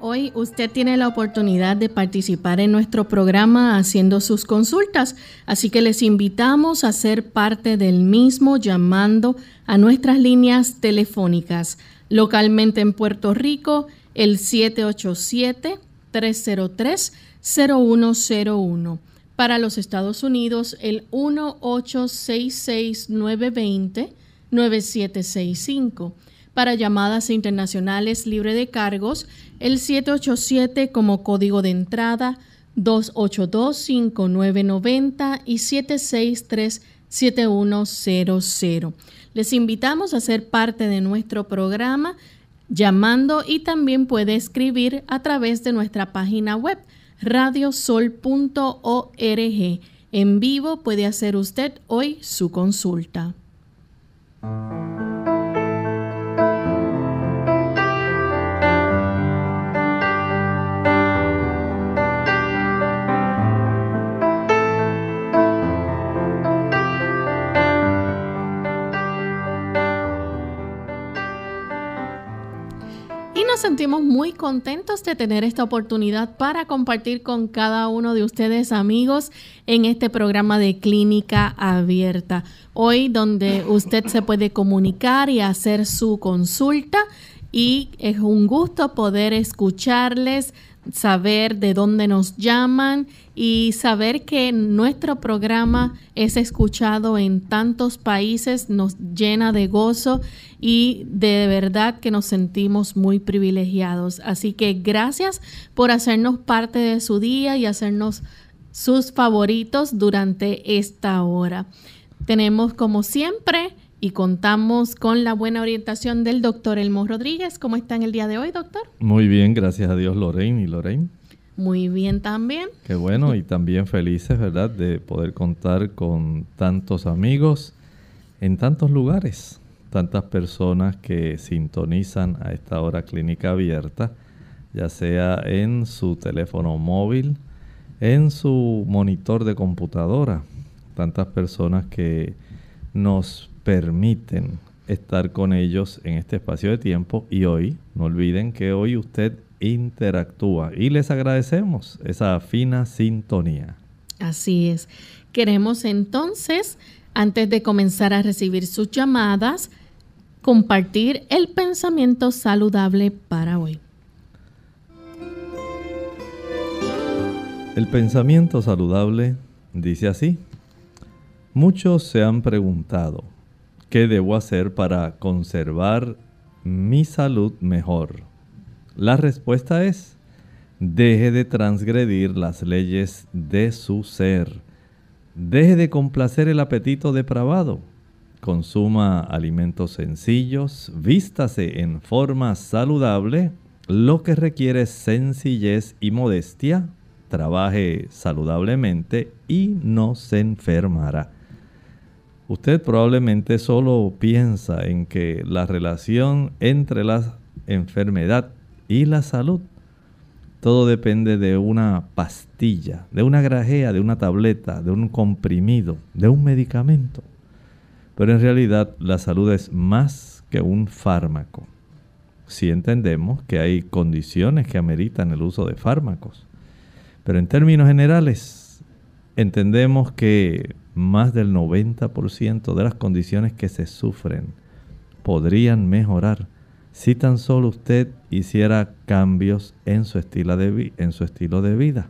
Hoy usted tiene la oportunidad de participar en nuestro programa haciendo sus consultas, así que les invitamos a ser parte del mismo llamando a nuestras líneas telefónicas. Localmente en Puerto Rico, el 787-303-0101. Para los Estados Unidos, el 1866-920-9765 para llamadas internacionales libre de cargos, el 787 como código de entrada, 282-5990 y 763-7100. Les invitamos a ser parte de nuestro programa llamando y también puede escribir a través de nuestra página web radiosol.org. En vivo puede hacer usted hoy su consulta. Sentimos muy contentos de tener esta oportunidad para compartir con cada uno de ustedes amigos en este programa de clínica abierta. Hoy donde usted se puede comunicar y hacer su consulta y es un gusto poder escucharles saber de dónde nos llaman y saber que nuestro programa es escuchado en tantos países nos llena de gozo y de verdad que nos sentimos muy privilegiados. Así que gracias por hacernos parte de su día y hacernos sus favoritos durante esta hora. Tenemos como siempre y contamos con la buena orientación del doctor Elmo Rodríguez. ¿Cómo está en el día de hoy, doctor? Muy bien, gracias a Dios, Lorraine y Lorraine. Muy bien también. Qué bueno y también felices, ¿verdad?, de poder contar con tantos amigos en tantos lugares, tantas personas que sintonizan a esta hora clínica abierta, ya sea en su teléfono móvil, en su monitor de computadora, tantas personas que nos permiten estar con ellos en este espacio de tiempo y hoy, no olviden que hoy usted interactúa y les agradecemos esa fina sintonía. Así es. Queremos entonces, antes de comenzar a recibir sus llamadas, compartir el pensamiento saludable para hoy. El pensamiento saludable dice así. Muchos se han preguntado, ¿Qué debo hacer para conservar mi salud mejor? La respuesta es, deje de transgredir las leyes de su ser. Deje de complacer el apetito depravado. Consuma alimentos sencillos, vístase en forma saludable, lo que requiere sencillez y modestia, trabaje saludablemente y no se enfermará. Usted probablemente solo piensa en que la relación entre la enfermedad y la salud, todo depende de una pastilla, de una grajea, de una tableta, de un comprimido, de un medicamento. Pero en realidad la salud es más que un fármaco. Si entendemos que hay condiciones que ameritan el uso de fármacos. Pero en términos generales, entendemos que más del 90% de las condiciones que se sufren podrían mejorar si tan solo usted hiciera cambios en su estilo de, en su estilo de vida.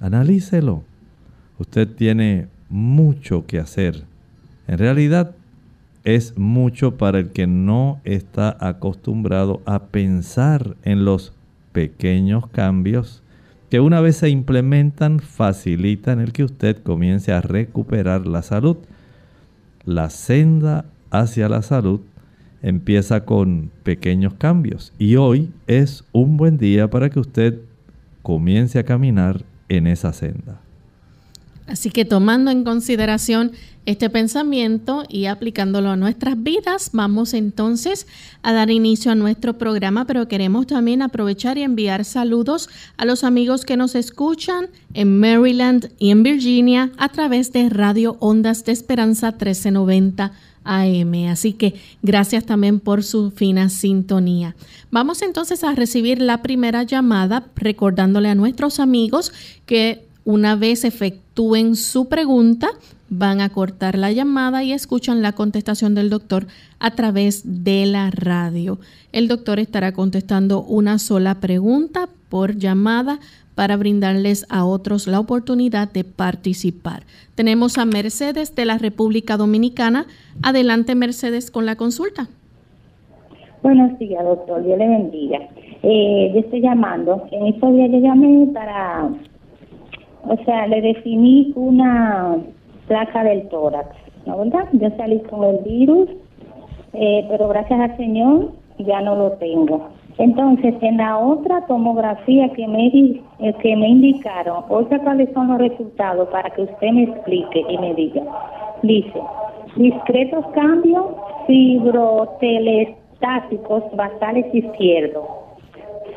Analícelo. Usted tiene mucho que hacer. En realidad es mucho para el que no está acostumbrado a pensar en los pequeños cambios que una vez se implementan facilitan el que usted comience a recuperar la salud. la senda hacia la salud empieza con pequeños cambios y hoy es un buen día para que usted comience a caminar en esa senda. Así que tomando en consideración este pensamiento y aplicándolo a nuestras vidas, vamos entonces a dar inicio a nuestro programa, pero queremos también aprovechar y enviar saludos a los amigos que nos escuchan en Maryland y en Virginia a través de Radio Ondas de Esperanza 1390 AM. Así que gracias también por su fina sintonía. Vamos entonces a recibir la primera llamada recordándole a nuestros amigos que una vez efectúen su pregunta, van a cortar la llamada y escuchan la contestación del doctor a través de la radio. El doctor estará contestando una sola pregunta por llamada para brindarles a otros la oportunidad de participar. Tenemos a Mercedes de la República Dominicana. Adelante, Mercedes, con la consulta. Buenos días, doctor. Dios le bendiga. Eh, yo estoy llamando. En estos días yo llamé para o sea, le definí una placa del tórax, ¿no verdad? Yo salí con el virus, eh, pero gracias al Señor ya no lo tengo. Entonces, en la otra tomografía que me, eh, que me indicaron, oiga cuáles son los resultados para que usted me explique y me diga. Dice, discretos cambios fibrotelestáticos basales izquierdos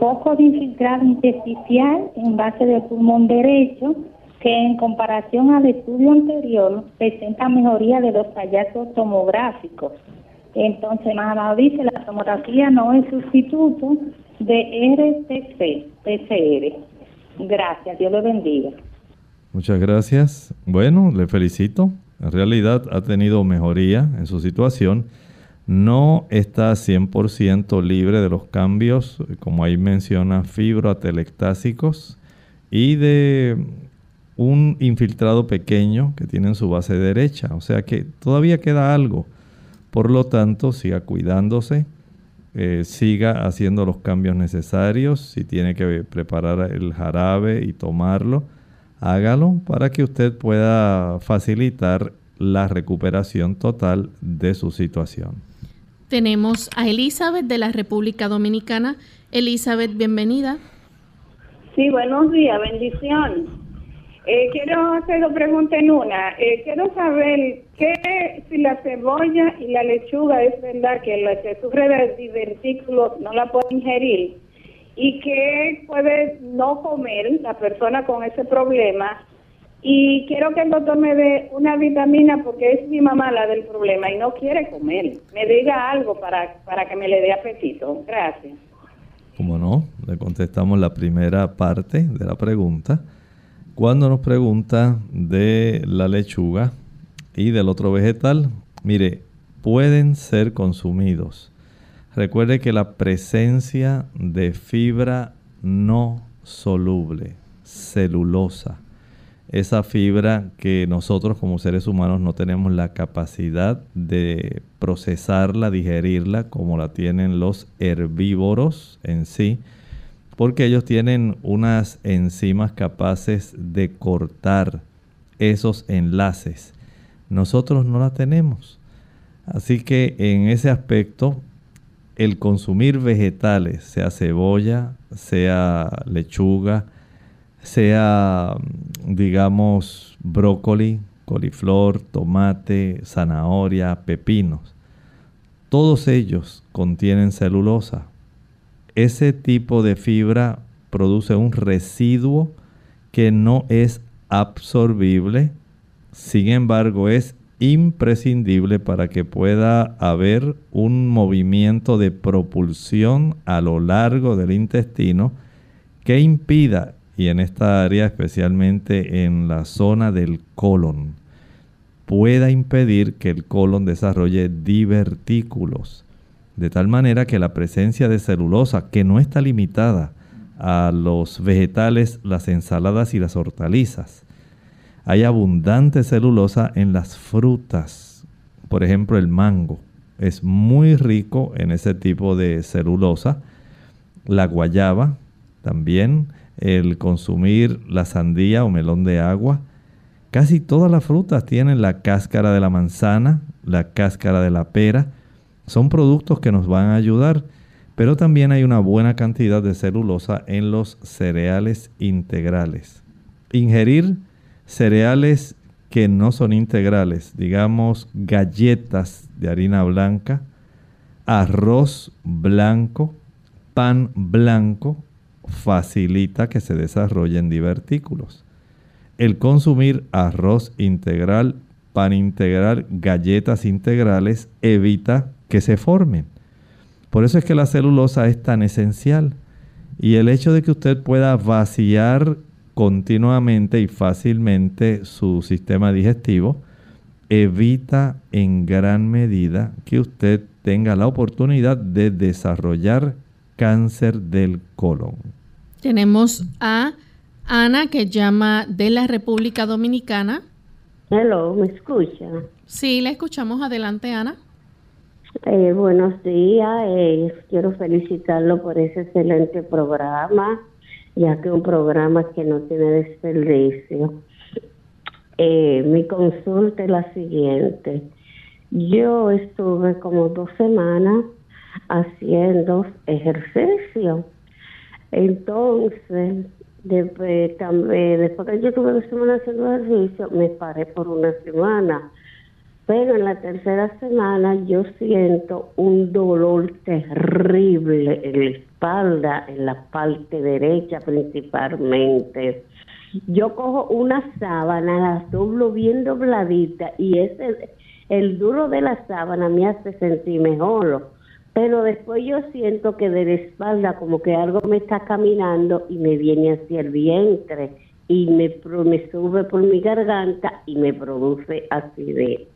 foco de infiltrado intersticial en base del pulmón derecho, que en comparación al estudio anterior presenta mejoría de los hallazgos tomográficos. Entonces, más abajo dice, la tomografía no es sustituto de RTC, PCR. Gracias, Dios le bendiga. Muchas gracias. Bueno, le felicito. En realidad ha tenido mejoría en su situación no está 100% libre de los cambios, como ahí menciona, fibroatelectásicos y de un infiltrado pequeño que tiene en su base derecha. O sea que todavía queda algo. Por lo tanto, siga cuidándose, eh, siga haciendo los cambios necesarios. Si tiene que preparar el jarabe y tomarlo, hágalo para que usted pueda facilitar la recuperación total de su situación tenemos a Elizabeth de la República Dominicana. Elizabeth, bienvenida. Sí, buenos días, bendición. Eh, quiero hacer dos preguntas en una. Eh, quiero saber que si la cebolla y la lechuga es verdad que la que sufre de divertículos no la puede ingerir y que puede no comer la persona con ese problema y quiero que el doctor me dé una vitamina porque es mi mamá la del problema y no quiere comer. Me diga algo para, para que me le dé apetito. Gracias. Como no, le contestamos la primera parte de la pregunta. Cuando nos pregunta de la lechuga y del otro vegetal, mire, pueden ser consumidos. Recuerde que la presencia de fibra no soluble, celulosa, esa fibra que nosotros como seres humanos no tenemos la capacidad de procesarla, digerirla como la tienen los herbívoros en sí, porque ellos tienen unas enzimas capaces de cortar esos enlaces. Nosotros no la tenemos. Así que en ese aspecto, el consumir vegetales, sea cebolla, sea lechuga, sea, digamos, brócoli, coliflor, tomate, zanahoria, pepinos. Todos ellos contienen celulosa. Ese tipo de fibra produce un residuo que no es absorbible, sin embargo es imprescindible para que pueda haber un movimiento de propulsión a lo largo del intestino que impida y en esta área especialmente en la zona del colon pueda impedir que el colon desarrolle divertículos. De tal manera que la presencia de celulosa, que no está limitada a los vegetales, las ensaladas y las hortalizas, hay abundante celulosa en las frutas. Por ejemplo, el mango es muy rico en ese tipo de celulosa. La guayaba también el consumir la sandía o melón de agua Casi todas las frutas tienen la cáscara de la manzana, la cáscara de la pera. Son productos que nos van a ayudar, pero también hay una buena cantidad de celulosa en los cereales integrales. Ingerir cereales que no son integrales, digamos galletas de harina blanca, arroz blanco, pan blanco, facilita que se desarrollen divertículos. El consumir arroz integral, pan integral, galletas integrales evita que se formen. Por eso es que la celulosa es tan esencial. Y el hecho de que usted pueda vaciar continuamente y fácilmente su sistema digestivo, evita en gran medida que usted tenga la oportunidad de desarrollar cáncer del colon. Tenemos a Ana que llama de la República Dominicana. Hello, ¿me escucha? Sí, la escuchamos. Adelante, Ana. Eh, buenos días. Eh, quiero felicitarlo por ese excelente programa ya que un programa que no tiene desperdicio. Eh, mi consulta es la siguiente. Yo estuve como dos semanas haciendo ejercicio. Entonces, después, también, después que yo estuve dos semanas haciendo ejercicio, me paré por una semana. Pero en la tercera semana yo siento un dolor terrible en la espalda, en la parte derecha principalmente. Yo cojo una sábana, la doblo bien dobladita y ese, el duro de la sábana me hace sentir mejor. Pero después yo siento que de la espalda como que algo me está caminando y me viene hacia el vientre y me, me sube por mi garganta y me produce acidez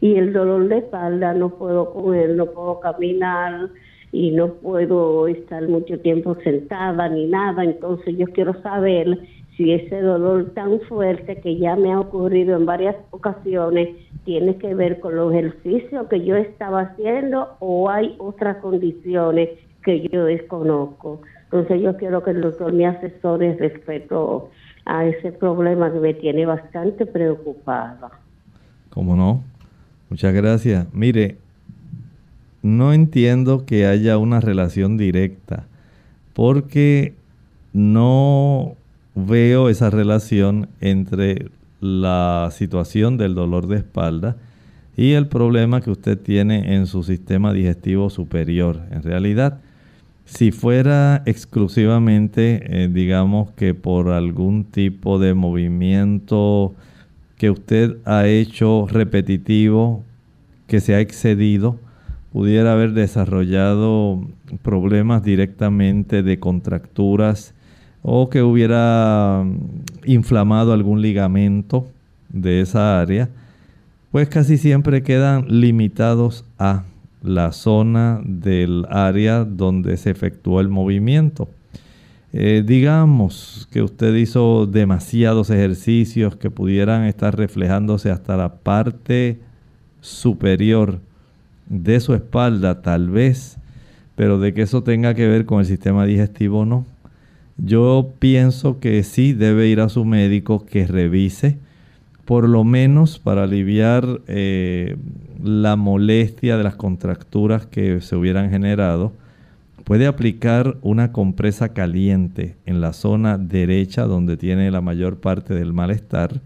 y el dolor de espalda no puedo comer, no puedo caminar y no puedo estar mucho tiempo sentada ni nada. Entonces yo quiero saber si ese dolor tan fuerte que ya me ha ocurrido en varias ocasiones tiene que ver con los ejercicios que yo estaba haciendo o hay otras condiciones que yo desconozco. Entonces yo quiero que el doctor me asesore respecto a ese problema que me tiene bastante preocupada. ¿Cómo no? Muchas gracias. Mire, no entiendo que haya una relación directa porque no veo esa relación entre la situación del dolor de espalda y el problema que usted tiene en su sistema digestivo superior. En realidad, si fuera exclusivamente, eh, digamos que por algún tipo de movimiento que usted ha hecho repetitivo, que se ha excedido, pudiera haber desarrollado problemas directamente de contracturas o que hubiera mm, inflamado algún ligamento de esa área, pues casi siempre quedan limitados a la zona del área donde se efectuó el movimiento. Eh, digamos que usted hizo demasiados ejercicios que pudieran estar reflejándose hasta la parte superior de su espalda, tal vez, pero de que eso tenga que ver con el sistema digestivo, no. Yo pienso que sí debe ir a su médico que revise, por lo menos para aliviar eh, la molestia de las contracturas que se hubieran generado Puede aplicar una compresa caliente en la zona derecha donde tiene la mayor parte del malestar.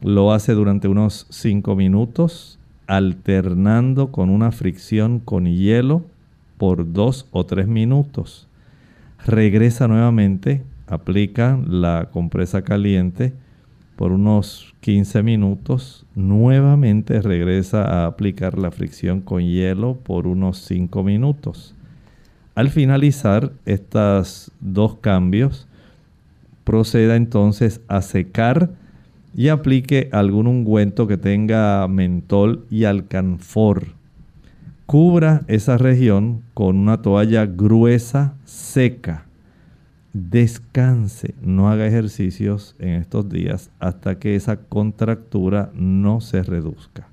Lo hace durante unos 5 minutos, alternando con una fricción con hielo por 2 o 3 minutos. Regresa nuevamente, aplica la compresa caliente por unos 15 minutos. Nuevamente regresa a aplicar la fricción con hielo por unos 5 minutos al finalizar estos dos cambios, proceda entonces a secar y aplique algún ungüento que tenga mentol y alcanfor. Cubra esa región con una toalla gruesa, seca. Descanse, no haga ejercicios en estos días hasta que esa contractura no se reduzca.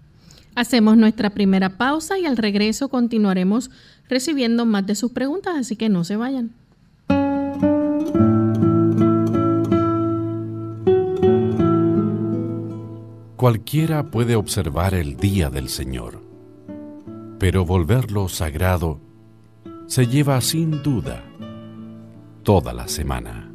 Hacemos nuestra primera pausa y al regreso continuaremos recibiendo más de sus preguntas, así que no se vayan. Cualquiera puede observar el día del Señor, pero volverlo sagrado se lleva sin duda toda la semana.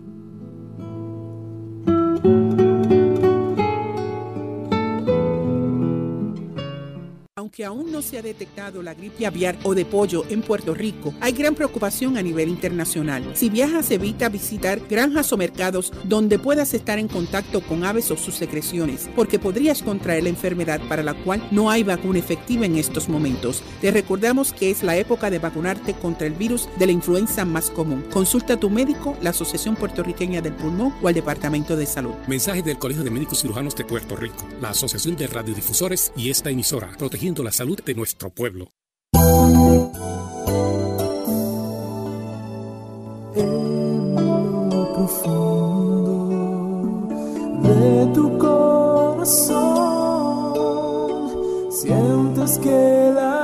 Aunque aún no se ha detectado la gripe aviar o de pollo en Puerto Rico, hay gran preocupación a nivel internacional. Si viajas, evita visitar granjas o mercados donde puedas estar en contacto con aves o sus secreciones, porque podrías contraer la enfermedad para la cual no hay vacuna efectiva en estos momentos. Te recordamos que es la época de vacunarte contra el virus de la influenza más común. Consulta a tu médico, la Asociación Puertorriqueña del Pulmón o al Departamento de Salud. Mensaje del Colegio de Médicos Cirujanos de Puerto Rico, la Asociación de Radiodifusores y esta emisora, protegiendo la salud de nuestro pueblo. Que la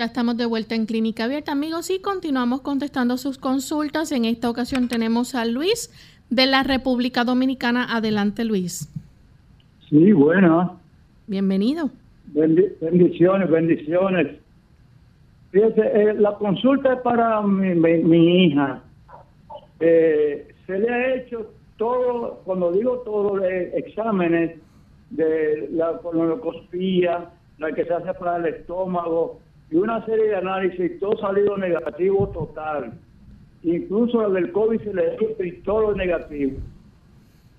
Ya estamos de vuelta en Clínica Abierta, amigos, y continuamos contestando sus consultas. En esta ocasión tenemos a Luis de la República Dominicana. Adelante, Luis. Sí, bueno. Bienvenido. Bendi- bendiciones, bendiciones. Fíjate, eh, la consulta es para mi, mi- mi hija. Eh, se le ha hecho todo, cuando digo todo, eh, exámenes de la colonoscopía, la que se hace para el estómago y una serie de análisis, todo salido negativo total. Incluso la del COVID se le hizo y todo negativo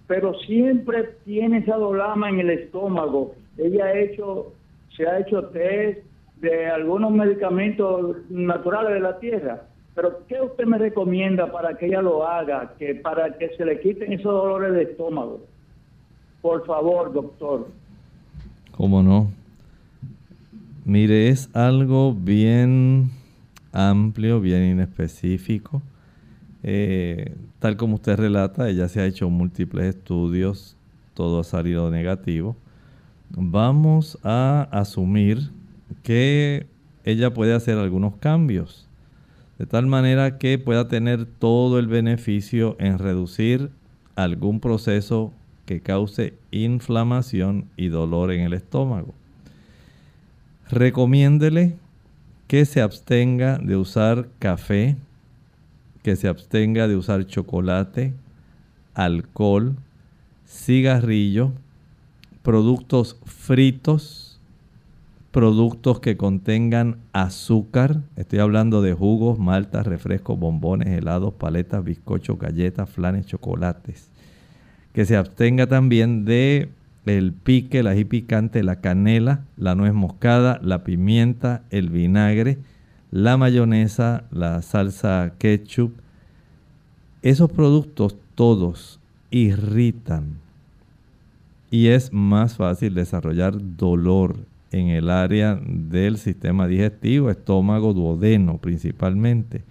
pero siempre tiene esa dolama en el estómago. Ella ha hecho, se ha hecho test de algunos medicamentos naturales de la tierra. Pero ¿qué usted me recomienda para que ella lo haga, que para que se le quiten esos dolores de estómago? Por favor, doctor. ¿Cómo no? Mire, es algo bien amplio, bien inespecífico. Eh, tal como usted relata, ella se ha hecho múltiples estudios, todo ha salido negativo. Vamos a asumir que ella puede hacer algunos cambios, de tal manera que pueda tener todo el beneficio en reducir algún proceso que cause inflamación y dolor en el estómago. Recomiéndele que se abstenga de usar café, que se abstenga de usar chocolate, alcohol, cigarrillo, productos fritos, productos que contengan azúcar. Estoy hablando de jugos, maltas, refrescos, bombones, helados, paletas, bizcochos, galletas, flanes, chocolates. Que se abstenga también de el pique, el ají la canela, la nuez moscada, la pimienta, el vinagre, la mayonesa, la salsa ketchup. Esos productos todos irritan y es más fácil desarrollar dolor en el área del sistema digestivo, estómago, duodeno principalmente.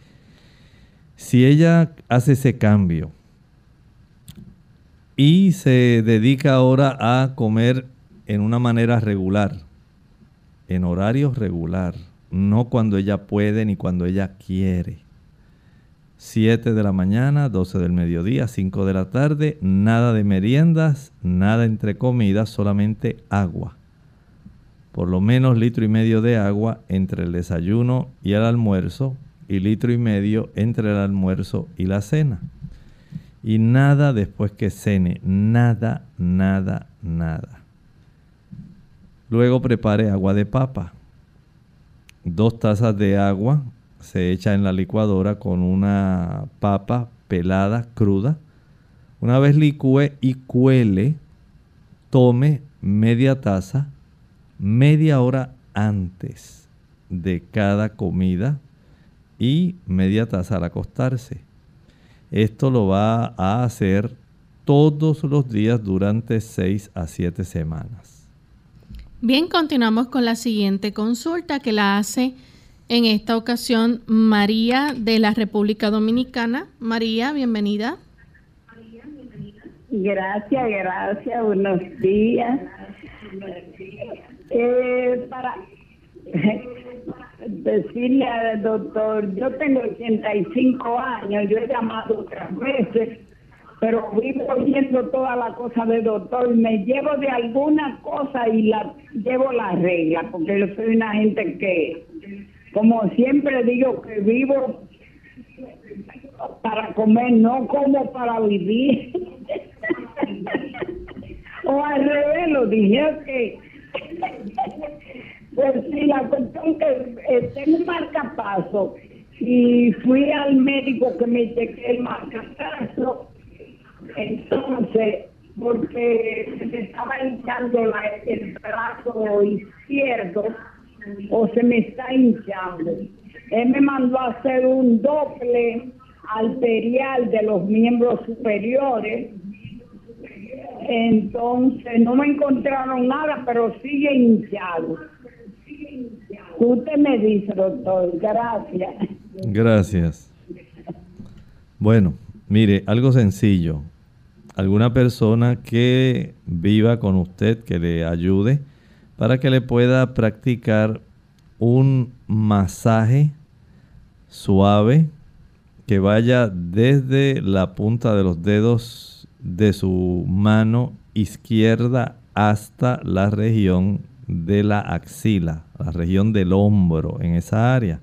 Si ella hace ese cambio, y se dedica ahora a comer en una manera regular, en horario regular, no cuando ella puede ni cuando ella quiere. 7 de la mañana, 12 del mediodía, 5 de la tarde, nada de meriendas, nada entre comidas, solamente agua. Por lo menos litro y medio de agua entre el desayuno y el almuerzo y litro y medio entre el almuerzo y la cena. Y nada después que cene, nada, nada, nada. Luego prepare agua de papa. Dos tazas de agua se echa en la licuadora con una papa pelada, cruda. Una vez licúe y cuele, tome media taza media hora antes de cada comida y media taza al acostarse. Esto lo va a hacer todos los días durante 6 a 7 semanas. Bien, continuamos con la siguiente consulta que la hace en esta ocasión María de la República Dominicana. María, bienvenida. Gracias, gracias, buenos días. Eh, para decirle al doctor, yo tengo 85 años, yo he llamado otras veces, pero vivo oyendo toda la cosa del doctor y me llevo de alguna cosa y la llevo la regla, porque yo soy una gente que, como siempre digo, que vivo para comer, no como para vivir. o al revés, lo dije que pues sí, la cuestión que eh, tengo un marcapaso y fui al médico que me chequeé el marcapaso, entonces, porque se me estaba hinchando el brazo izquierdo o se me está hinchando. Él me mandó a hacer un doble arterial de los miembros superiores entonces no me encontraron nada, pero sigue hinchado. Usted me dice, doctor, gracias. Gracias. Bueno, mire, algo sencillo. Alguna persona que viva con usted, que le ayude para que le pueda practicar un masaje suave que vaya desde la punta de los dedos de su mano izquierda hasta la región de la axila, la región del hombro, en esa área.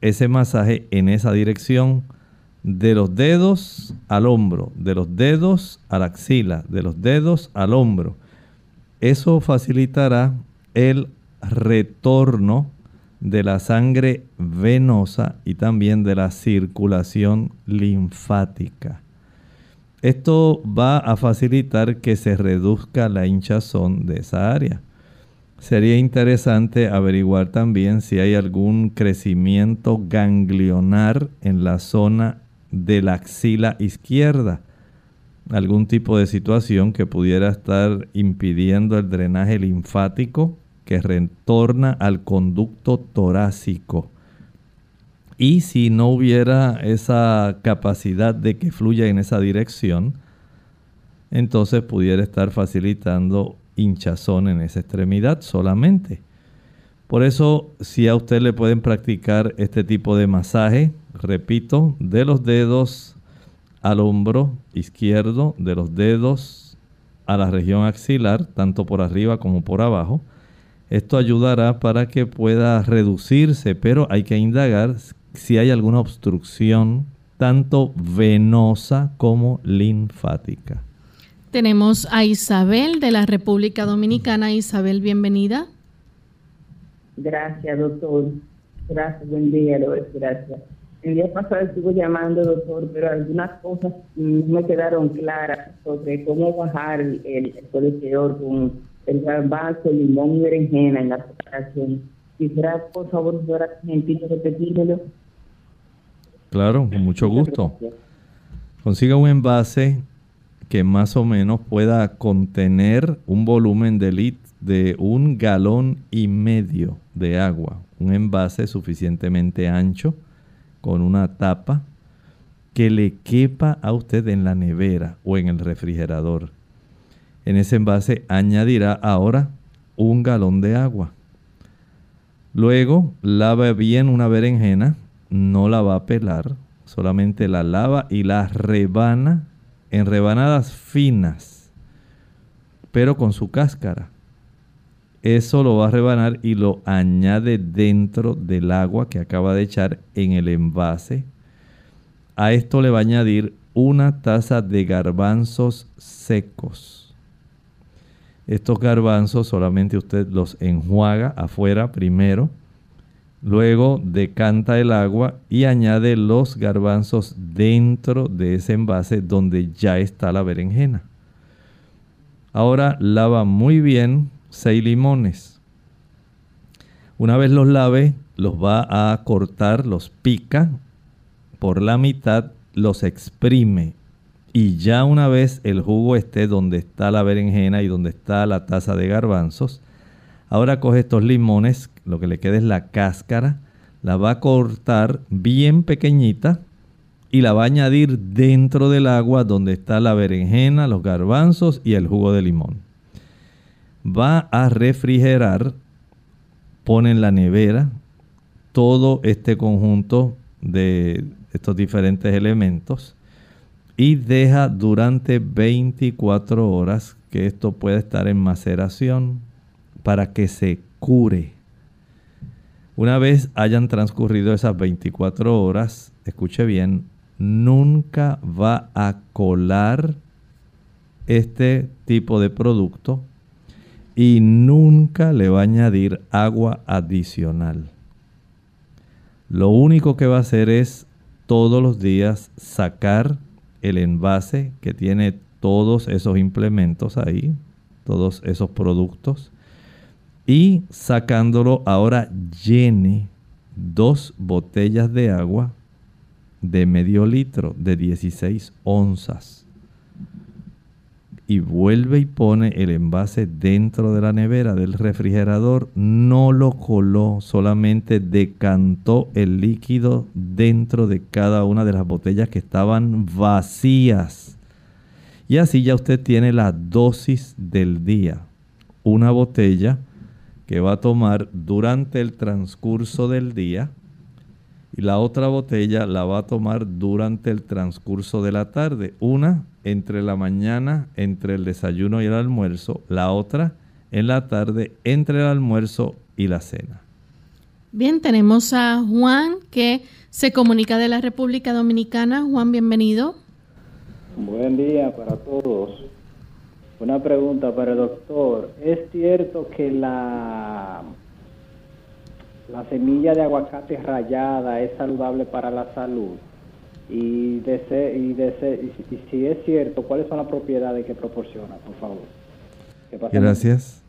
Ese masaje en esa dirección, de los dedos al hombro, de los dedos a la axila, de los dedos al hombro. Eso facilitará el retorno de la sangre venosa y también de la circulación linfática. Esto va a facilitar que se reduzca la hinchazón de esa área. Sería interesante averiguar también si hay algún crecimiento ganglionar en la zona de la axila izquierda. Algún tipo de situación que pudiera estar impidiendo el drenaje linfático que retorna al conducto torácico. Y si no hubiera esa capacidad de que fluya en esa dirección, entonces pudiera estar facilitando hinchazón en esa extremidad solamente. Por eso, si a usted le pueden practicar este tipo de masaje, repito, de los dedos al hombro izquierdo, de los dedos a la región axilar, tanto por arriba como por abajo, esto ayudará para que pueda reducirse, pero hay que indagar si hay alguna obstrucción tanto venosa como linfática. Tenemos a Isabel de la República Dominicana. Isabel, bienvenida. Gracias, doctor. Gracias, buen día, gracias. El día pasado estuve llamando, doctor, pero algunas cosas no me quedaron claras sobre cómo bajar el, el, colesterol con el garbanzo, limón y berenjena en la preparación. Quisiera, por favor, doctora, repetírmelo. Claro, con mucho gusto. Consiga un envase que más o menos pueda contener un volumen de lit de un galón y medio de agua. Un envase suficientemente ancho con una tapa. que le quepa a usted en la nevera o en el refrigerador. En ese envase añadirá ahora un galón de agua. Luego lava bien una berenjena, no la va a pelar, solamente la lava y la rebana en rebanadas finas, pero con su cáscara. Eso lo va a rebanar y lo añade dentro del agua que acaba de echar en el envase. A esto le va a añadir una taza de garbanzos secos. Estos garbanzos solamente usted los enjuaga afuera primero. Luego decanta el agua y añade los garbanzos dentro de ese envase donde ya está la berenjena. Ahora lava muy bien 6 limones. Una vez los lave, los va a cortar, los pica por la mitad, los exprime. Y ya una vez el jugo esté donde está la berenjena y donde está la taza de garbanzos, ahora coge estos limones, lo que le queda es la cáscara, la va a cortar bien pequeñita y la va a añadir dentro del agua donde está la berenjena, los garbanzos y el jugo de limón va a refrigerar, pone en la nevera todo este conjunto de estos diferentes elementos y deja durante 24 horas que esto pueda estar en maceración para que se cure. Una vez hayan transcurrido esas 24 horas, escuche bien, nunca va a colar este tipo de producto y nunca le va a añadir agua adicional. Lo único que va a hacer es todos los días sacar el envase que tiene todos esos implementos ahí, todos esos productos, y sacándolo ahora llene dos botellas de agua de medio litro, de 16 onzas y vuelve y pone el envase dentro de la nevera del refrigerador, no lo coló, solamente decantó el líquido dentro de cada una de las botellas que estaban vacías. Y así ya usted tiene la dosis del día. Una botella que va a tomar durante el transcurso del día y la otra botella la va a tomar durante el transcurso de la tarde. Una entre la mañana, entre el desayuno y el almuerzo, la otra en la tarde, entre el almuerzo y la cena. Bien, tenemos a Juan que se comunica de la República Dominicana. Juan, bienvenido. Buen día para todos. Una pregunta para el doctor. ¿Es cierto que la, la semilla de aguacate rayada es saludable para la salud? y, y, si es cierto, ¿cuáles son las propiedades que proporciona, por favor? Gracias.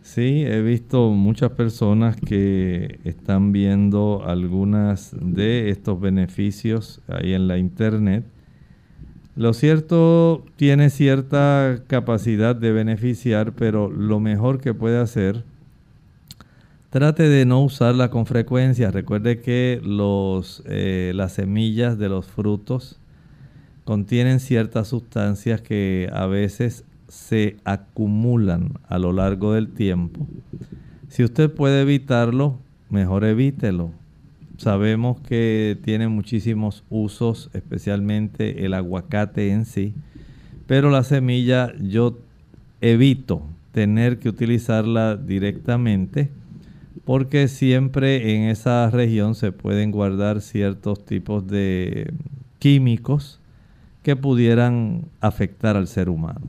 Sí, he visto muchas personas que están viendo algunas de estos beneficios ahí en la internet. Lo cierto tiene cierta capacidad de beneficiar, pero lo mejor que puede hacer Trate de no usarla con frecuencia. Recuerde que los, eh, las semillas de los frutos contienen ciertas sustancias que a veces se acumulan a lo largo del tiempo. Si usted puede evitarlo, mejor evítelo. Sabemos que tiene muchísimos usos, especialmente el aguacate en sí, pero la semilla yo evito tener que utilizarla directamente porque siempre en esa región se pueden guardar ciertos tipos de químicos que pudieran afectar al ser humano.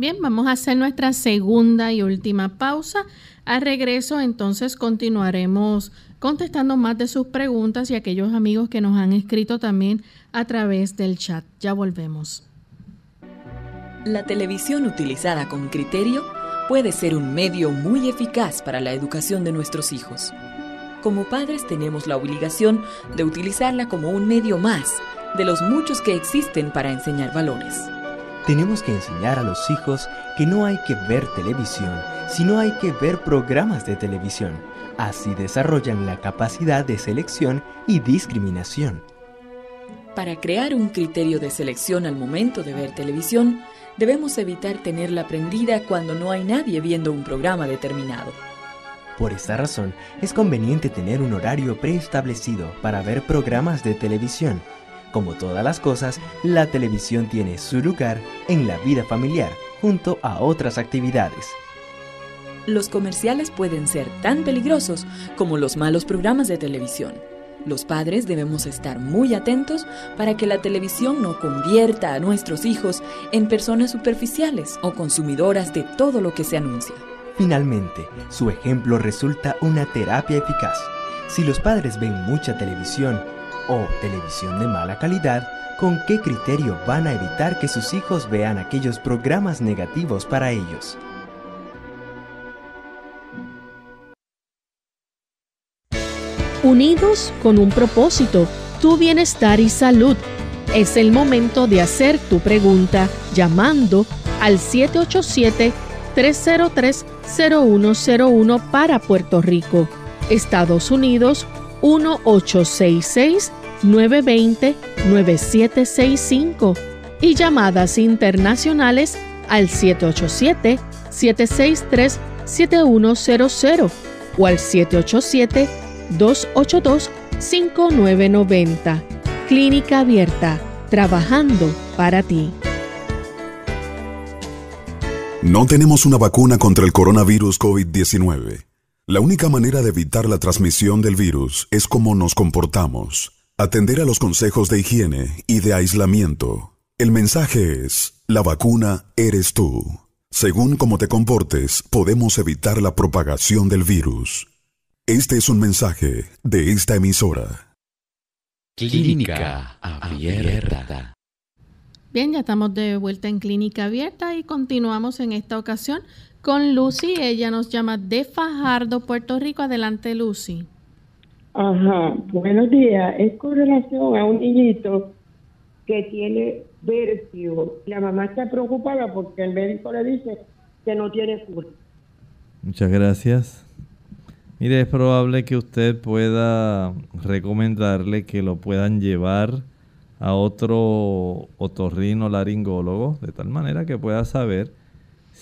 Bien, vamos a hacer nuestra segunda y última pausa. Al regreso entonces continuaremos contestando más de sus preguntas y aquellos amigos que nos han escrito también a través del chat. Ya volvemos. La televisión utilizada con criterio puede ser un medio muy eficaz para la educación de nuestros hijos. Como padres tenemos la obligación de utilizarla como un medio más de los muchos que existen para enseñar valores. Tenemos que enseñar a los hijos que no hay que ver televisión, sino hay que ver programas de televisión. Así desarrollan la capacidad de selección y discriminación. Para crear un criterio de selección al momento de ver televisión, debemos evitar tenerla prendida cuando no hay nadie viendo un programa determinado. Por esta razón, es conveniente tener un horario preestablecido para ver programas de televisión. Como todas las cosas, la televisión tiene su lugar en la vida familiar, junto a otras actividades. Los comerciales pueden ser tan peligrosos como los malos programas de televisión. Los padres debemos estar muy atentos para que la televisión no convierta a nuestros hijos en personas superficiales o consumidoras de todo lo que se anuncia. Finalmente, su ejemplo resulta una terapia eficaz. Si los padres ven mucha televisión o televisión de mala calidad, ¿con qué criterio van a evitar que sus hijos vean aquellos programas negativos para ellos? Unidos con un propósito, tu bienestar y salud. Es el momento de hacer tu pregunta llamando al 787-303-0101 para Puerto Rico, Estados Unidos 1866-920-9765 y llamadas internacionales al 787-763-7100 o al 787 282-5990. Clínica Abierta, trabajando para ti. No tenemos una vacuna contra el coronavirus COVID-19. La única manera de evitar la transmisión del virus es cómo nos comportamos. Atender a los consejos de higiene y de aislamiento. El mensaje es, la vacuna eres tú. Según cómo te comportes, podemos evitar la propagación del virus. Este es un mensaje de esta emisora. Clínica Abierta. Bien, ya estamos de vuelta en Clínica Abierta y continuamos en esta ocasión con Lucy. Ella nos llama de Fajardo, Puerto Rico. Adelante, Lucy. Ajá, buenos días. Es con relación a un niñito que tiene vértigo. La mamá está preocupada porque el médico le dice que no tiene cura. Muchas gracias. Mire, es probable que usted pueda recomendarle que lo puedan llevar a otro otorrino laringólogo, de tal manera que pueda saber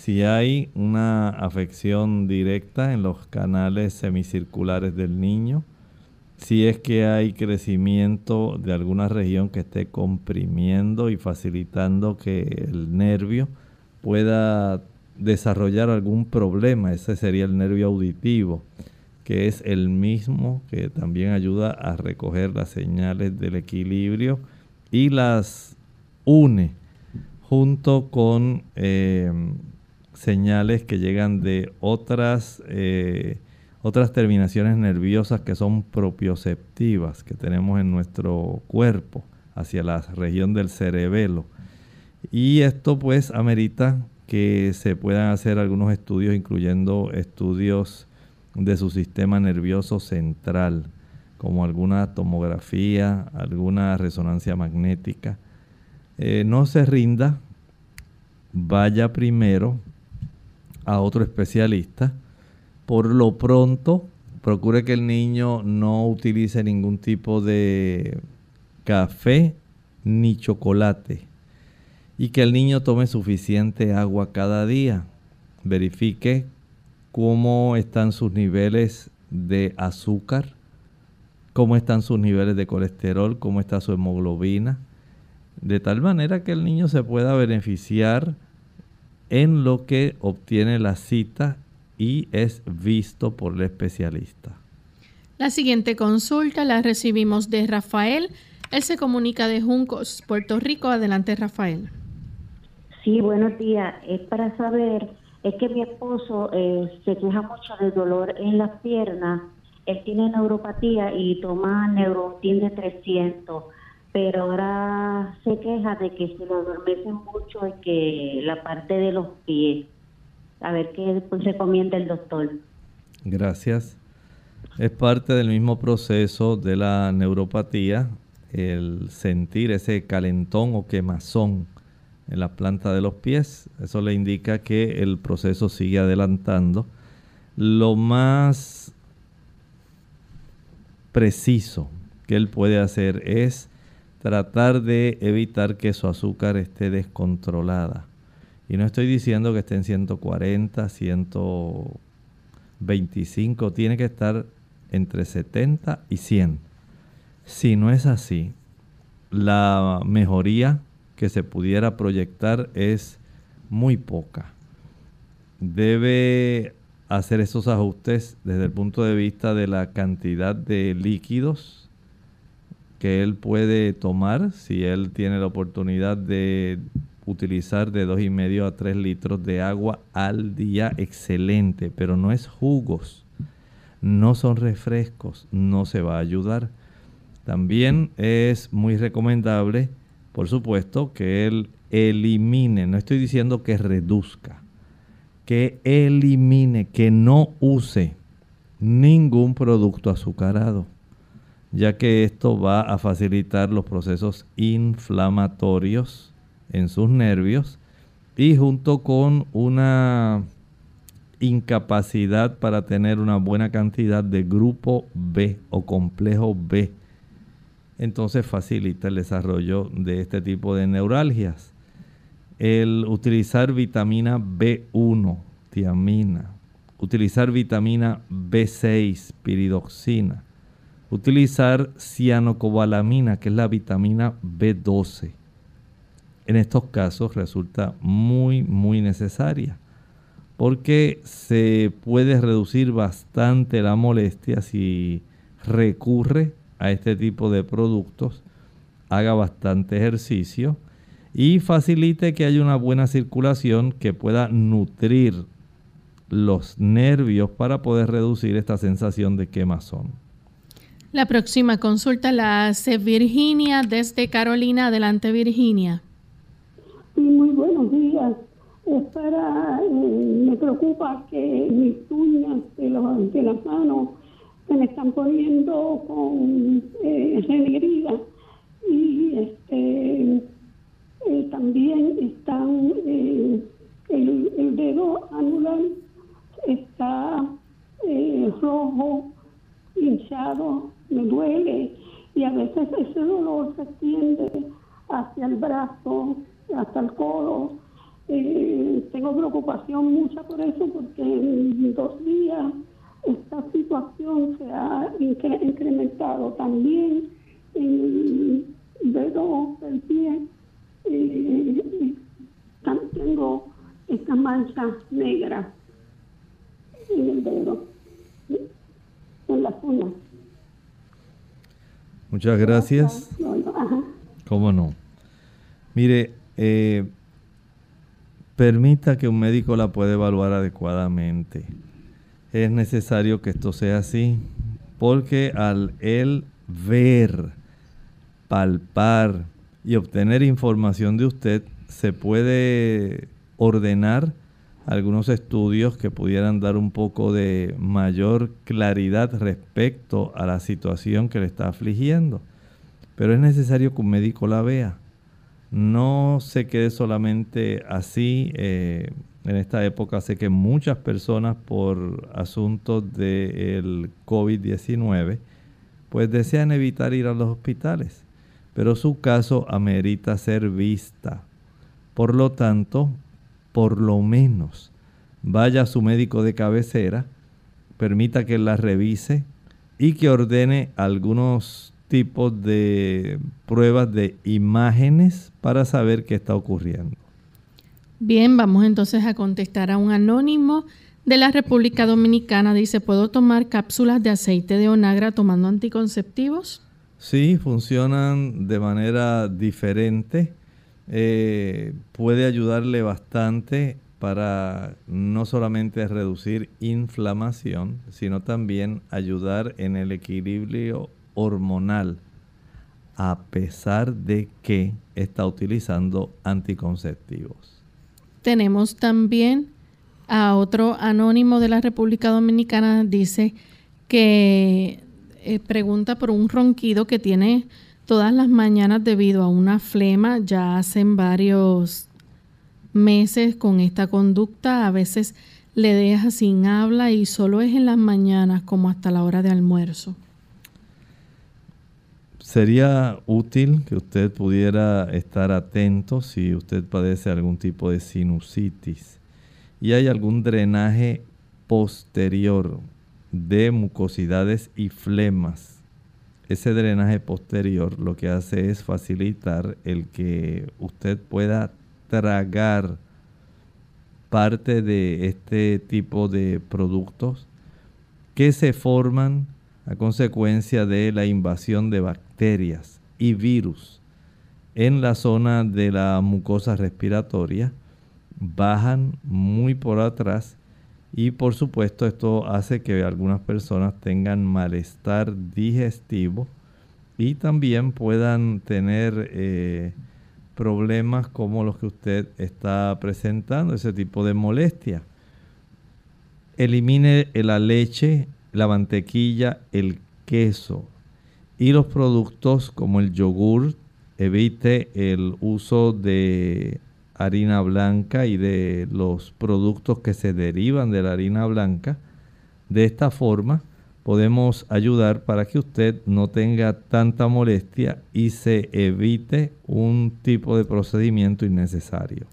si hay una afección directa en los canales semicirculares del niño, si es que hay crecimiento de alguna región que esté comprimiendo y facilitando que el nervio pueda desarrollar algún problema, ese sería el nervio auditivo que es el mismo que también ayuda a recoger las señales del equilibrio y las une junto con eh, señales que llegan de otras, eh, otras terminaciones nerviosas que son propioceptivas que tenemos en nuestro cuerpo hacia la región del cerebelo. Y esto pues amerita que se puedan hacer algunos estudios, incluyendo estudios de su sistema nervioso central, como alguna tomografía, alguna resonancia magnética. Eh, no se rinda, vaya primero a otro especialista. Por lo pronto, procure que el niño no utilice ningún tipo de café ni chocolate y que el niño tome suficiente agua cada día. Verifique cómo están sus niveles de azúcar, cómo están sus niveles de colesterol, cómo está su hemoglobina, de tal manera que el niño se pueda beneficiar en lo que obtiene la cita y es visto por el especialista. La siguiente consulta la recibimos de Rafael. Él se comunica de Juncos, Puerto Rico. Adelante, Rafael. Sí, buenos días. Es para saber es que mi esposo eh, se queja mucho de dolor en las piernas. Él tiene neuropatía y toma Neurontin de 300, pero ahora se queja de que se lo adormece mucho y que la parte de los pies. A ver qué recomienda el doctor. Gracias. Es parte del mismo proceso de la neuropatía, el sentir ese calentón o quemazón en la planta de los pies. Eso le indica que el proceso sigue adelantando. Lo más preciso que él puede hacer es tratar de evitar que su azúcar esté descontrolada. Y no estoy diciendo que esté en 140, 125, tiene que estar entre 70 y 100. Si no es así, la mejoría que se pudiera proyectar es muy poca. Debe hacer esos ajustes desde el punto de vista de la cantidad de líquidos que él puede tomar si él tiene la oportunidad de utilizar de dos y medio a 3 litros de agua al día. Excelente pero no es jugos no son refrescos no se va a ayudar. También es muy recomendable por supuesto que él elimine no estoy diciendo que reduzca que elimine, que no use ningún producto azucarado, ya que esto va a facilitar los procesos inflamatorios en sus nervios y junto con una incapacidad para tener una buena cantidad de grupo B o complejo B. Entonces facilita el desarrollo de este tipo de neuralgias. El utilizar vitamina B1, tiamina, utilizar vitamina B6, piridoxina, utilizar cianocobalamina, que es la vitamina B12. En estos casos resulta muy, muy necesaria porque se puede reducir bastante la molestia si recurre a este tipo de productos, haga bastante ejercicio y facilite que haya una buena circulación que pueda nutrir los nervios para poder reducir esta sensación de quemazón. La próxima consulta la hace Virginia desde Carolina. Adelante, Virginia. Muy buenos días. Es eh, me preocupa que mis uñas de, las manos se me están poniendo con eh, y este eh, también están, eh, el, dedo anular está eh, rojo, hinchado, me duele y a veces ese dolor se extiende hacia el brazo, hasta el codo. tengo preocupación mucha por eso porque en dos días esta situación se ha incrementado también en el dedo del pie eh, tengo esta mancha negra en el dedo, en la zona. Muchas gracias. ¿Cómo no? Mire, eh, permita que un médico la pueda evaluar adecuadamente. Es necesario que esto sea así, porque al él ver, palpar, y obtener información de usted, se puede ordenar algunos estudios que pudieran dar un poco de mayor claridad respecto a la situación que le está afligiendo. Pero es necesario que un médico la vea. No se quede solamente así. Eh, en esta época sé que muchas personas por asuntos del COVID-19 pues desean evitar ir a los hospitales pero su caso amerita ser vista. Por lo tanto, por lo menos, vaya a su médico de cabecera, permita que la revise y que ordene algunos tipos de pruebas de imágenes para saber qué está ocurriendo. Bien, vamos entonces a contestar a un anónimo de la República Dominicana. Dice, ¿puedo tomar cápsulas de aceite de onagra tomando anticonceptivos? Sí, funcionan de manera diferente. Eh, puede ayudarle bastante para no solamente reducir inflamación, sino también ayudar en el equilibrio hormonal, a pesar de que está utilizando anticonceptivos. Tenemos también a otro anónimo de la República Dominicana, dice que eh, pregunta por un ronquido que tiene todas las mañanas debido a una flema. Ya hacen varios meses con esta conducta. A veces le deja sin habla y solo es en las mañanas como hasta la hora de almuerzo. sería útil que usted pudiera estar atento si usted padece algún tipo de sinusitis y hay algún drenaje posterior de mucosidades y flemas. Ese drenaje posterior lo que hace es facilitar el que usted pueda tragar parte de este tipo de productos que se forman a consecuencia de la invasión de bacterias y virus. En la zona de la mucosa respiratoria, bajan muy por atrás y por supuesto esto hace que algunas personas tengan malestar digestivo y también puedan tener eh, problemas como los que usted está presentando, ese tipo de molestia. Elimine la leche, la mantequilla, el queso y los productos como el yogur. Evite el uso de harina blanca y de los productos que se derivan de la harina blanca. De esta forma podemos ayudar para que usted no tenga tanta molestia y se evite un tipo de procedimiento innecesario.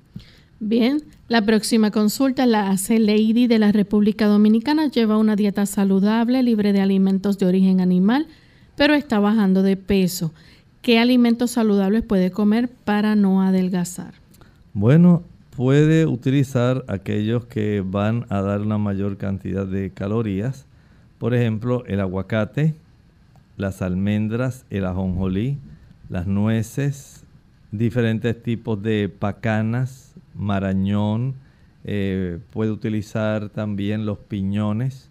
Bien, la próxima consulta la hace Lady de la República Dominicana. Lleva una dieta saludable, libre de alimentos de origen animal, pero está bajando de peso. ¿Qué alimentos saludables puede comer para no adelgazar? Bueno, puede utilizar aquellos que van a dar una mayor cantidad de calorías. Por ejemplo, el aguacate, las almendras, el ajonjolí, las nueces, diferentes tipos de pacanas, marañón, eh, puede utilizar también los piñones.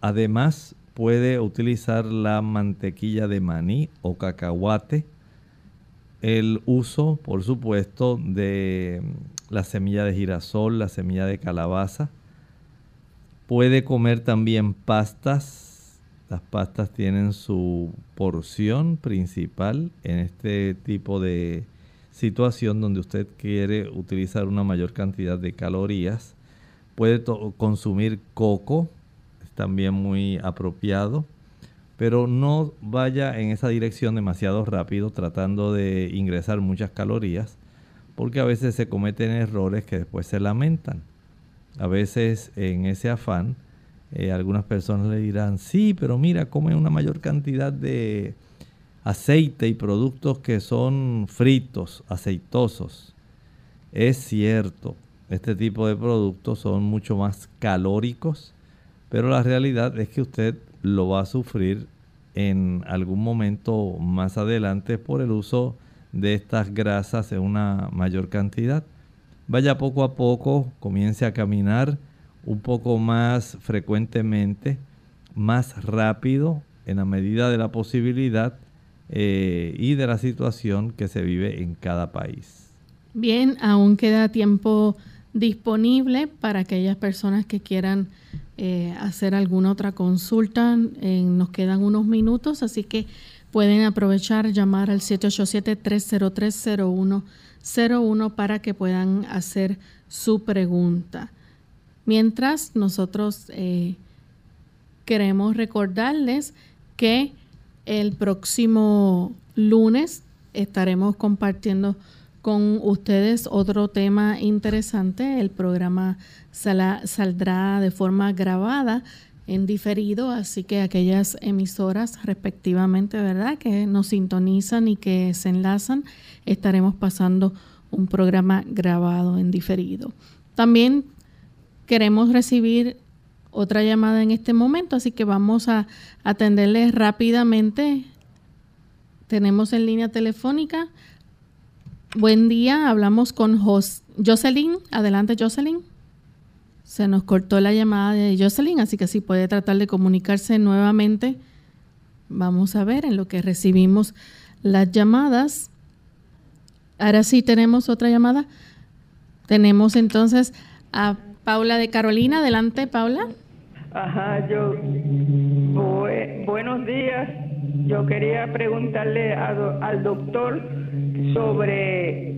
Además, puede utilizar la mantequilla de maní o cacahuate. El uso, por supuesto, de la semilla de girasol, la semilla de calabaza. Puede comer también pastas. Las pastas tienen su porción principal en este tipo de situación donde usted quiere utilizar una mayor cantidad de calorías. Puede consumir coco, es también muy apropiado, pero no vaya en esa dirección demasiado rápido tratando de ingresar muchas calorías, porque a veces se cometen errores que después se lamentan. A veces en ese afán, eh, algunas personas le dirán, sí, pero mira, come una mayor cantidad de aceite y productos que son fritos, aceitosos. Es cierto, este tipo de productos son mucho más calóricos, pero la realidad es que usted lo va a sufrir en algún momento más adelante por el uso de estas grasas en una mayor cantidad. Vaya poco a poco, comience a caminar un poco más frecuentemente, más rápido en la medida de la posibilidad eh, y de la situación que se vive en cada país. Bien, aún queda tiempo disponible para aquellas personas que quieran eh, hacer alguna otra consulta. nos quedan unos minutos, así que pueden aprovechar, llamar al 787-303-0101 para que puedan hacer su pregunta. Mientras nosotros eh, queremos recordarles que el próximo lunes estaremos compartiendo con ustedes otro tema interesante. El programa saldrá de forma grabada en diferido, así que aquellas emisoras respectivamente, ¿verdad?, que nos sintonizan y que se enlazan, estaremos pasando un programa grabado en diferido. También queremos recibir otra llamada en este momento, así que vamos a atenderles rápidamente. Tenemos en línea telefónica. Buen día, hablamos con Jos Jocelyn. Adelante, Jocelyn. Se nos cortó la llamada de Jocelyn, así que si puede tratar de comunicarse nuevamente. Vamos a ver en lo que recibimos las llamadas. Ahora sí tenemos otra llamada. Tenemos entonces a Paula de Carolina. Adelante, Paula. Ajá, yo. buenos días. Yo quería preguntarle al doctor sobre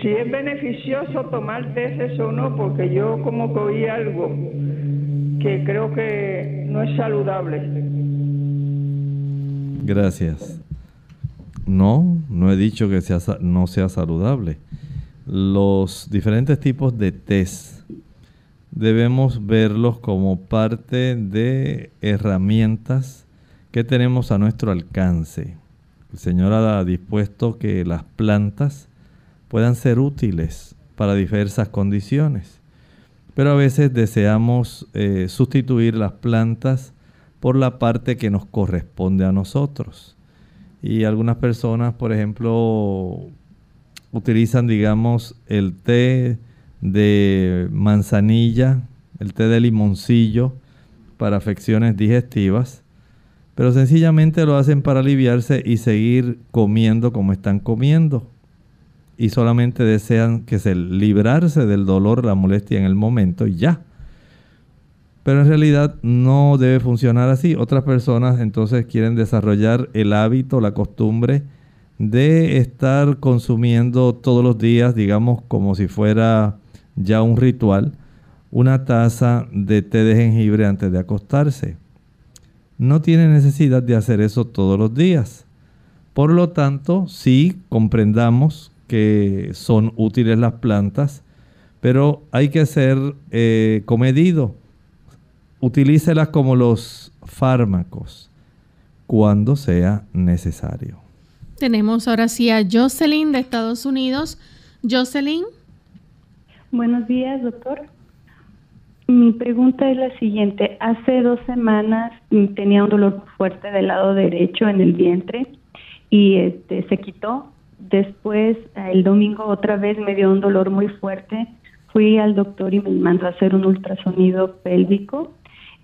si es beneficioso tomar tesis o no, porque yo como que oí algo que creo que no es saludable. Gracias. No, no he dicho que sea, no sea saludable. Los diferentes tipos de test debemos verlos como parte de herramientas que tenemos a nuestro alcance. El Señor ha dispuesto que las plantas puedan ser útiles para diversas condiciones. Pero a veces deseamos eh, sustituir las plantas por la parte que nos corresponde a nosotros. Y algunas personas, por ejemplo, utilizan, digamos, el té de manzanilla, el té de limoncillo para afecciones digestivas, pero sencillamente lo hacen para aliviarse y seguir comiendo como están comiendo. Y solamente desean que se librarse del dolor, la molestia en el momento y ya. Pero en realidad no debe funcionar así. Otras personas entonces quieren desarrollar el hábito, la costumbre de estar consumiendo todos los días, digamos como si fuera ya un ritual, una taza de té de jengibre antes de acostarse. No tiene necesidad de hacer eso todos los días. Por lo tanto, sí comprendamos que son útiles las plantas, pero hay que ser eh, comedido utilícelas como los fármacos cuando sea necesario. Tenemos ahora sí a Jocelyn de Estados Unidos. Jocelyn. Buenos días, doctor. Mi pregunta es la siguiente. Hace dos semanas tenía un dolor fuerte del lado derecho en el vientre y este se quitó. Después, el domingo otra vez me dio un dolor muy fuerte. Fui al doctor y me mandó a hacer un ultrasonido pélvico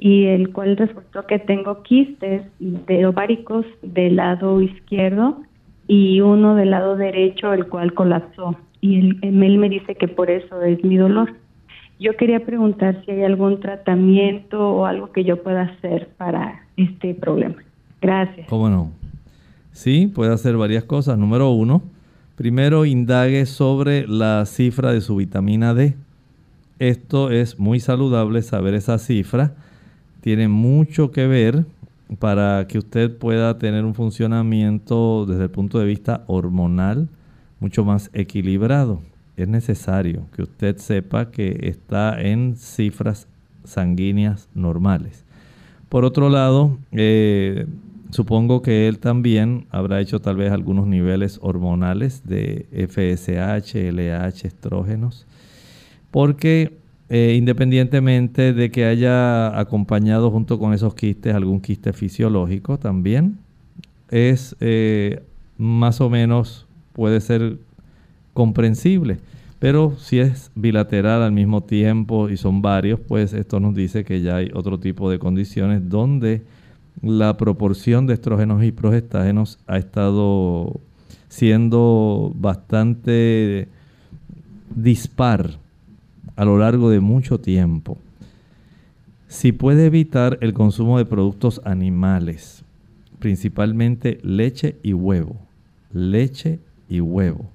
y el cual resultó que tengo quistes de ováricos del lado izquierdo y uno del lado derecho, el cual colapsó. Y él, él me dice que por eso es mi dolor. Yo quería preguntar si hay algún tratamiento o algo que yo pueda hacer para este problema. Gracias. ¿Cómo no? Sí, puede hacer varias cosas. Número uno, primero indague sobre la cifra de su vitamina D. Esto es muy saludable saber esa cifra tiene mucho que ver para que usted pueda tener un funcionamiento desde el punto de vista hormonal mucho más equilibrado. Es necesario que usted sepa que está en cifras sanguíneas normales. Por otro lado, eh, supongo que él también habrá hecho tal vez algunos niveles hormonales de FSH, LH, estrógenos, porque eh, independientemente de que haya acompañado junto con esos quistes algún quiste fisiológico también, es eh, más o menos, puede ser comprensible. Pero si es bilateral al mismo tiempo y son varios, pues esto nos dice que ya hay otro tipo de condiciones donde la proporción de estrógenos y progestágenos ha estado siendo bastante dispar a lo largo de mucho tiempo. Si puede evitar el consumo de productos animales, principalmente leche y huevo, leche y huevo,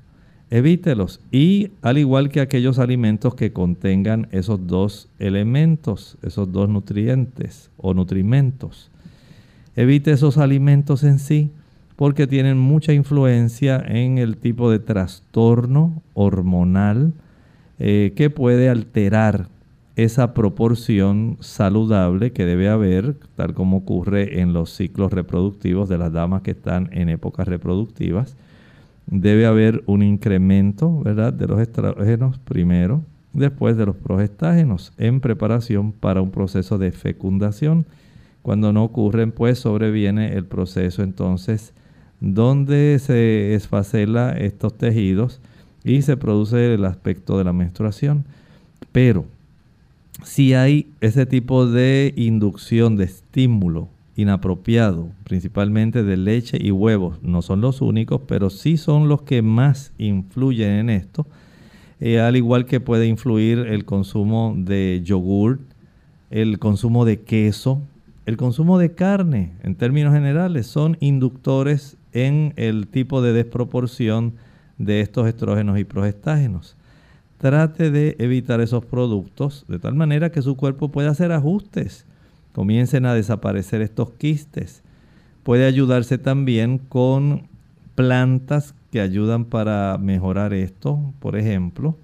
evítelos. Y al igual que aquellos alimentos que contengan esos dos elementos, esos dos nutrientes o nutrimentos, evite esos alimentos en sí porque tienen mucha influencia en el tipo de trastorno hormonal, eh, que puede alterar esa proporción saludable que debe haber, tal como ocurre en los ciclos reproductivos de las damas que están en épocas reproductivas. Debe haber un incremento ¿verdad? de los estrógenos primero, después de los progestágenos, en preparación para un proceso de fecundación. Cuando no ocurren, pues sobreviene el proceso entonces donde se esfacela estos tejidos y se produce el aspecto de la menstruación. Pero si hay ese tipo de inducción de estímulo inapropiado, principalmente de leche y huevos, no son los únicos, pero sí son los que más influyen en esto, eh, al igual que puede influir el consumo de yogur, el consumo de queso, el consumo de carne, en términos generales, son inductores en el tipo de desproporción de estos estrógenos y progestágenos. Trate de evitar esos productos de tal manera que su cuerpo pueda hacer ajustes. Comiencen a desaparecer estos quistes. Puede ayudarse también con plantas que ayudan para mejorar esto. Por ejemplo,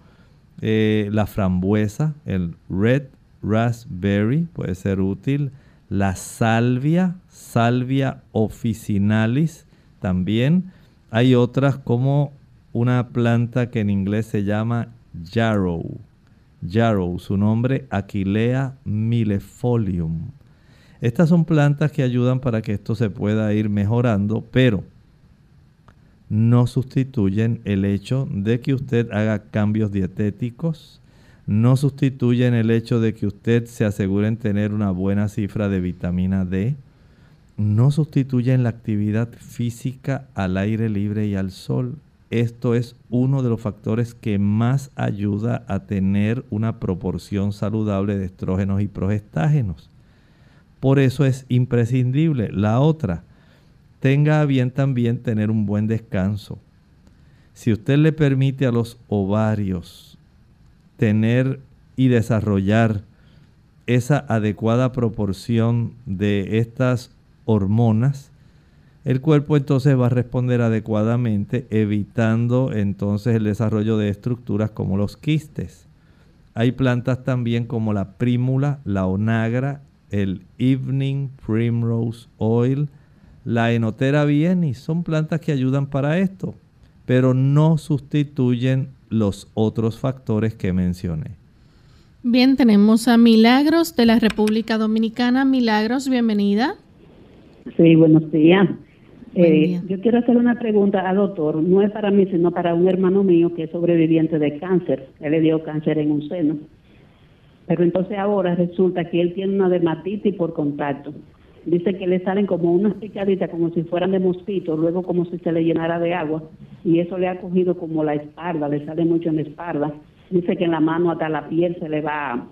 eh, la frambuesa, el red raspberry puede ser útil. La salvia, salvia officinalis también. Hay otras como una planta que en inglés se llama yarrow. Yarrow, su nombre Aquilea millefolium. Estas son plantas que ayudan para que esto se pueda ir mejorando, pero no sustituyen el hecho de que usted haga cambios dietéticos, no sustituyen el hecho de que usted se asegure en tener una buena cifra de vitamina D, no sustituyen la actividad física al aire libre y al sol. Esto es uno de los factores que más ayuda a tener una proporción saludable de estrógenos y progestágenos. Por eso es imprescindible. La otra, tenga bien también tener un buen descanso. Si usted le permite a los ovarios tener y desarrollar esa adecuada proporción de estas hormonas, el cuerpo entonces va a responder adecuadamente, evitando entonces el desarrollo de estructuras como los quistes. Hay plantas también como la prímula, la onagra, el evening primrose oil, la enotera bienis, son plantas que ayudan para esto, pero no sustituyen los otros factores que mencioné. Bien, tenemos a Milagros de la República Dominicana. Milagros, bienvenida. Sí, buenos días. Eh, yo quiero hacer una pregunta al doctor, no es para mí, sino para un hermano mío que es sobreviviente de cáncer. Él le dio cáncer en un seno. Pero entonces ahora resulta que él tiene una dermatitis por contacto dice que le salen como unas picaditas como si fueran de mosquito, luego como si se le llenara de agua y eso le ha cogido como la espalda, le sale mucho en la espalda. Dice que en la mano hasta la piel se le va,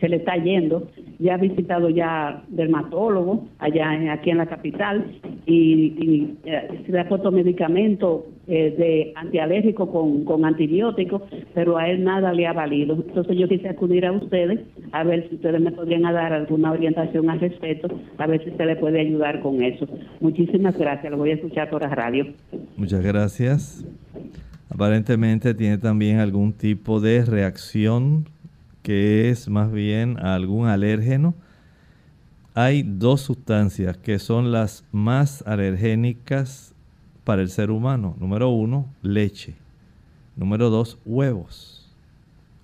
se le está yendo. Ya ha visitado ya dermatólogo allá aquí en la capital y, eh, se le ha puesto medicamento eh, de antialérgico con, con antibióticos, pero a él nada le ha valido. Entonces yo quise acudir a ustedes a ver si ustedes me podrían dar alguna orientación al respecto, a ver si se le puede ayudar con eso. Muchísimas gracias, lo voy a escuchar por la radio. Muchas gracias. Aparentemente tiene también algún tipo de reacción que es más bien algún alérgeno. Hay dos sustancias que son las más alergénicas para el ser humano. Número uno, leche. Número dos, huevos.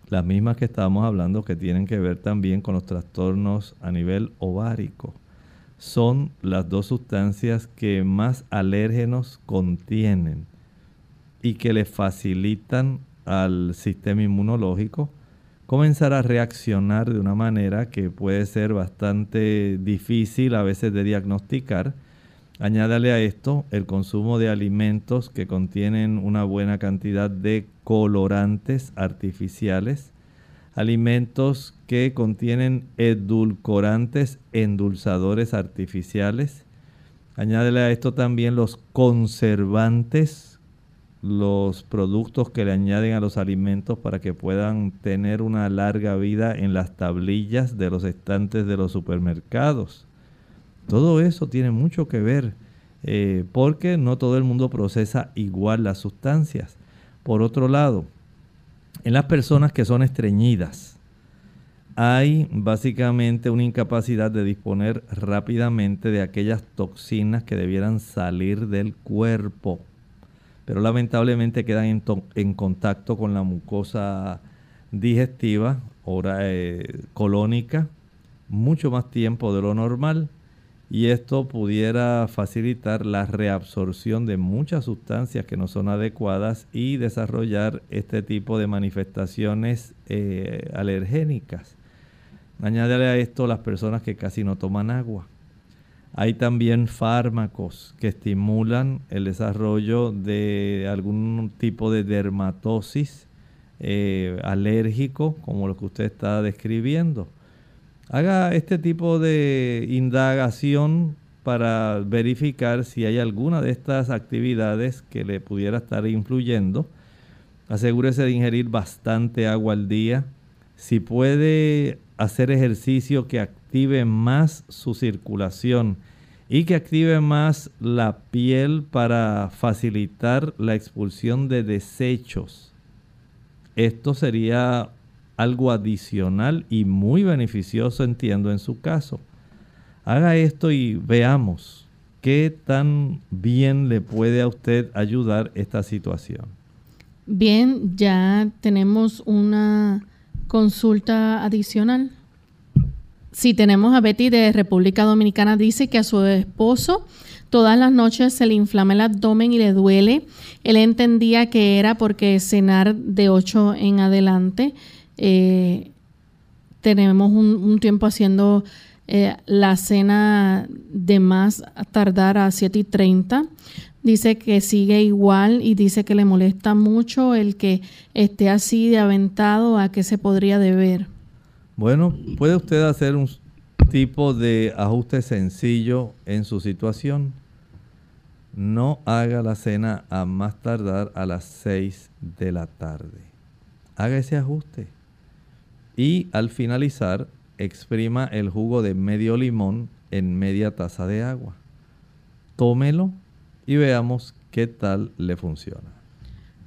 Las mismas que estábamos hablando que tienen que ver también con los trastornos a nivel ovárico. Son las dos sustancias que más alérgenos contienen y que le facilitan al sistema inmunológico comenzar a reaccionar de una manera que puede ser bastante difícil a veces de diagnosticar. Añádale a esto el consumo de alimentos que contienen una buena cantidad de colorantes artificiales, alimentos que contienen edulcorantes, endulzadores artificiales. Añádele a esto también los conservantes los productos que le añaden a los alimentos para que puedan tener una larga vida en las tablillas de los estantes de los supermercados. Todo eso tiene mucho que ver eh, porque no todo el mundo procesa igual las sustancias. Por otro lado, en las personas que son estreñidas, hay básicamente una incapacidad de disponer rápidamente de aquellas toxinas que debieran salir del cuerpo pero lamentablemente quedan en, contacto con la mucosa digestiva, hora eh, colónica, mucho más tiempo de lo normal y esto pudiera facilitar la reabsorción de muchas sustancias que no son adecuadas y desarrollar este tipo de manifestaciones eh, alergénicas. Añádale a esto las personas que casi no toman agua hay también fármacos que estimulan el desarrollo de algún tipo de dermatosis eh, alérgico, como lo que usted está describiendo. Haga este tipo de indagación para verificar si hay alguna de estas actividades que le pudiera estar influyendo. Asegúrese de ingerir bastante agua al día. Si puede hacer ejercicio que active más su circulación y que active más la piel para facilitar la expulsión de desechos. Esto sería algo adicional y muy beneficioso, entiendo, en su caso. Haga esto y veamos qué tan bien le puede a usted ayudar esta situación. Bien, ya tenemos una consulta adicional. Si tenemos a Betty de República Dominicana, dice que a su esposo todas las noches se le inflama el abdomen y le duele. Él entendía que era porque cenar de 8 en adelante. Eh, tenemos un, tiempo haciendo eh, la cena de más tardar a 7 y 30. Dice que sigue igual y dice que le molesta mucho el que esté así de aventado. ¿A qué se podría deber? Bueno, puede usted hacer un tipo de ajuste sencillo en su situación. No haga la cena a más tardar a las 6 de la tarde. Haga ese ajuste. Y al finalizar, exprima el jugo de medio limón en media taza de agua. Tómelo y veamos qué tal le funciona.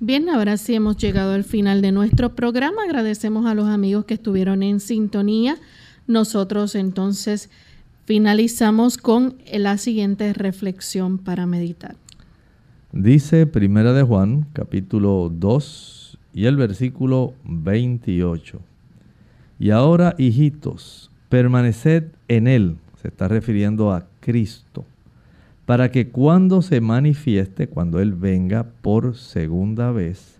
Bien, ahora sí hemos llegado al final de nuestro programa. Agradecemos a los amigos que estuvieron en sintonía. Nosotros entonces finalizamos con la siguiente reflexión para meditar. Dice Primera de Juan, capítulo 2 y el versículo 28. Y ahora, hijitos, permaneced en él, se está refiriendo a Cristo para que cuando se manifieste, cuando Él venga por segunda vez,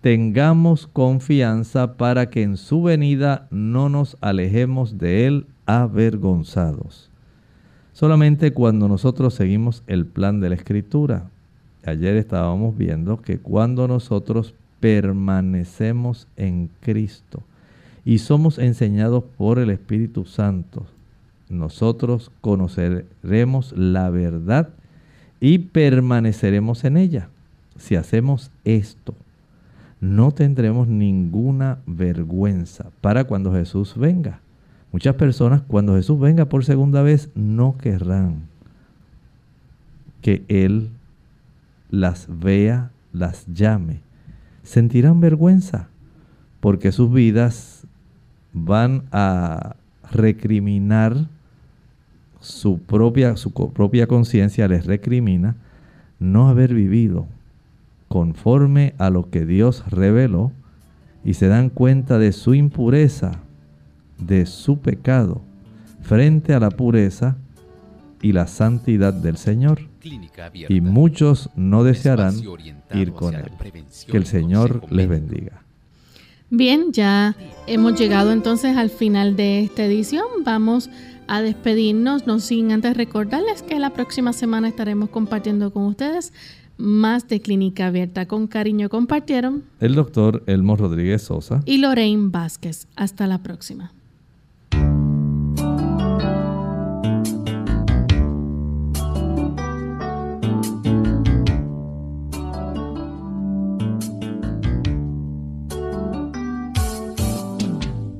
tengamos confianza para que en su venida no nos alejemos de Él avergonzados. Solamente cuando nosotros seguimos el plan de la Escritura. Ayer estábamos viendo que cuando nosotros permanecemos en Cristo y somos enseñados por el Espíritu Santo, nosotros conoceremos la verdad y permaneceremos en ella. Si hacemos esto, no tendremos ninguna vergüenza para cuando Jesús venga. Muchas personas cuando Jesús venga por segunda vez no querrán que Él las vea, las llame. Sentirán vergüenza porque sus vidas van a recriminar su propia, su propia conciencia les recrimina no haber vivido conforme a lo que Dios reveló y se dan cuenta de su impureza, de su pecado, frente a la pureza y la santidad del Señor. Y muchos no desearán ir con Él. Que el Señor les bendiga. Bien, ya hemos llegado entonces al final de esta edición. Vamos a despedirnos, no sin antes recordarles que la próxima semana estaremos compartiendo con ustedes más de Clínica Abierta. Con cariño compartieron el doctor Elmo Rodríguez Sosa y Lorraine Vázquez. Hasta la próxima.